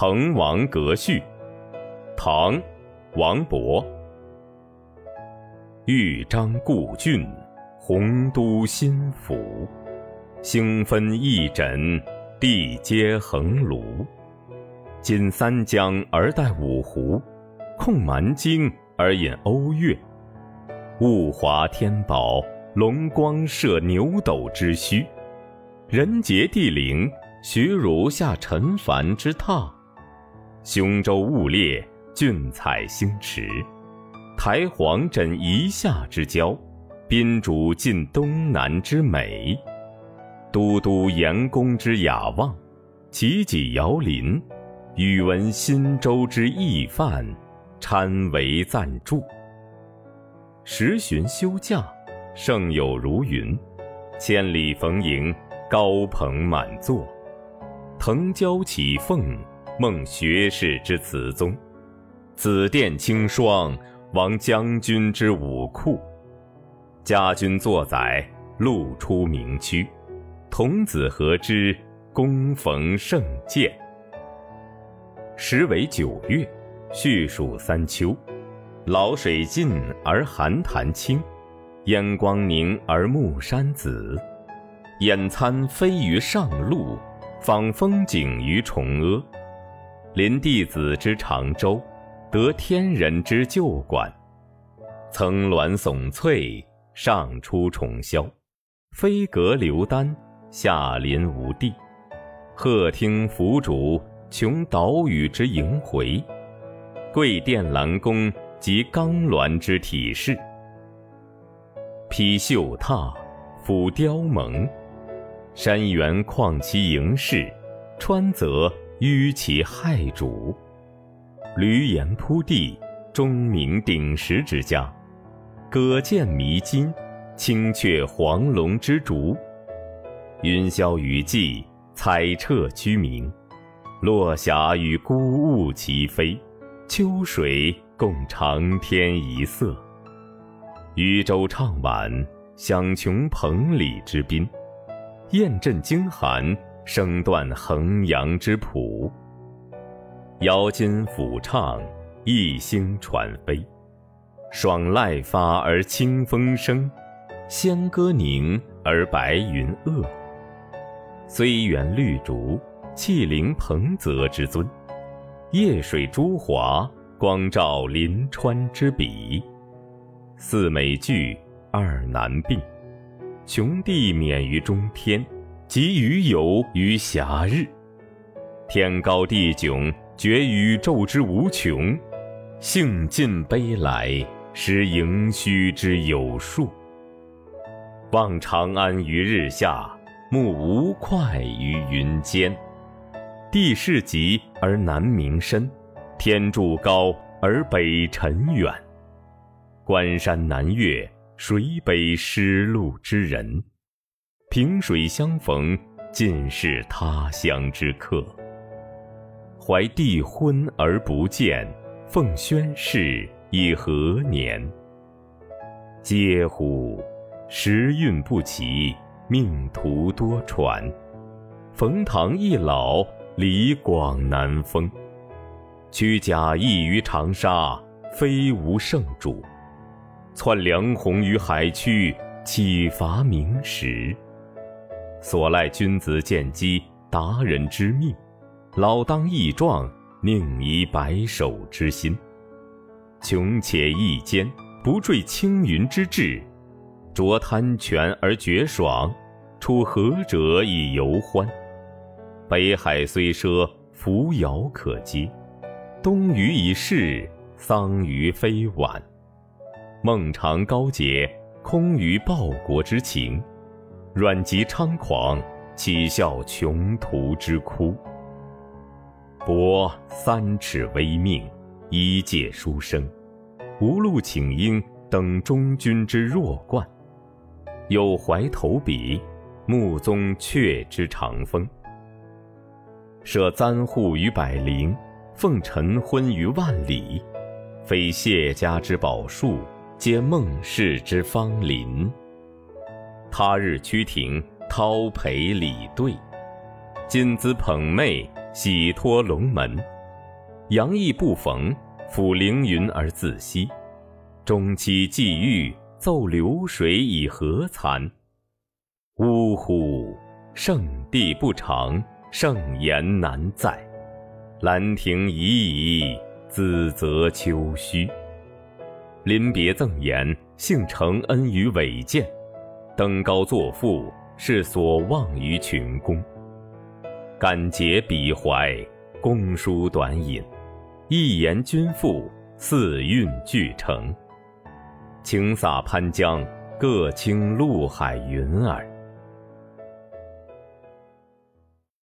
滕王阁序，唐，王勃。豫章故郡，洪都新府。星分翼轸，地接衡庐。襟三江而带五湖，控蛮荆而引瓯越。物华天宝，龙光射牛斗之墟。人杰地灵，许汝下陈蕃之榻。雄州雾列，俊采星驰；台隍枕夷夏之交，宾主尽东南之美。都督阎公之雅望，齐己遥临。宇文新州之义范，参为赞助。十旬休假，胜友如云；千里逢迎，高朋满座。腾蛟起凤。孟学士之词宗，紫殿清霜，王将军之武库。家君作宰，路出名区。童子何知，恭逢圣饯。时为九月，序属三秋。潦水尽而寒潭清，烟光凝而暮山紫。俨参飞于上路，访风景于崇阿。临帝子之长洲，得天人之旧馆。层峦耸翠，上出重霄；飞阁流丹，下临无地。鹤汀凫渚，穷岛屿之萦回。桂殿兰宫，及冈峦之体势。披绣闼，俯雕甍，山原旷其盈视，川泽。淤其害主，闾阎扑地，钟鸣鼎食之家；葛剑弥津，青雀黄龙之竹。云霄雨霁，彩彻居明；落霞与孤鹜齐飞，秋水共长天一色。渔舟唱晚，响穷彭蠡之滨；雁阵惊寒。声断衡阳之浦，瑶金抚唱，逸星传飞。爽籁发而清风生，仙歌凝而白云遏。虽园绿竹，气凌彭泽之尊；夜水朱华，光照临川之笔。四美具，二难并，穷地免于中天。及鱼游于暇日，天高地迥，觉宇宙之无穷；兴尽悲来，识盈虚之有数。望长安于日下，目吴会于云间。地势极而南溟深，天柱高而北辰远。关山难越，谁悲失路之人？萍水相逢，尽是他乡之客。怀帝昏而不见，奉宣室以何年？嗟乎！时运不齐，命途多舛。冯唐易老，李广难封。屈贾谊于长沙，非无圣主；窜梁鸿于海曲，岂乏明时？所赖君子见机，达人之命；老当益壮，宁移白首之心。穷且益坚，不坠青云之志；濯贪泉而觉爽，处涸辙以犹欢。北海虽赊，扶摇可接；东隅已逝，桑榆非晚。孟尝高洁，空余报国之情。阮籍猖狂，岂效穷途之哭？博三尺微命，一介书生，无路请缨，等中军之弱冠。有怀投笔，穆宗阙之长风。舍簪笏于百龄，奉晨昏于万里。非谢家之宝树，皆孟氏之芳邻。他日趋庭，叨陪礼对；今兹捧袂，喜托龙门。杨意不逢，抚凌云而自惜。中期际遇，奏流水以何惭？呜呼！圣地不长，圣言难在。兰亭已矣，梓泽秋虚。临别赠言，幸承恩于伟饯；登高作赋，是所望于群公。敢竭鄙怀，公书短引，一言均赋，四韵俱成。晴洒潘江，各倾陆海云儿。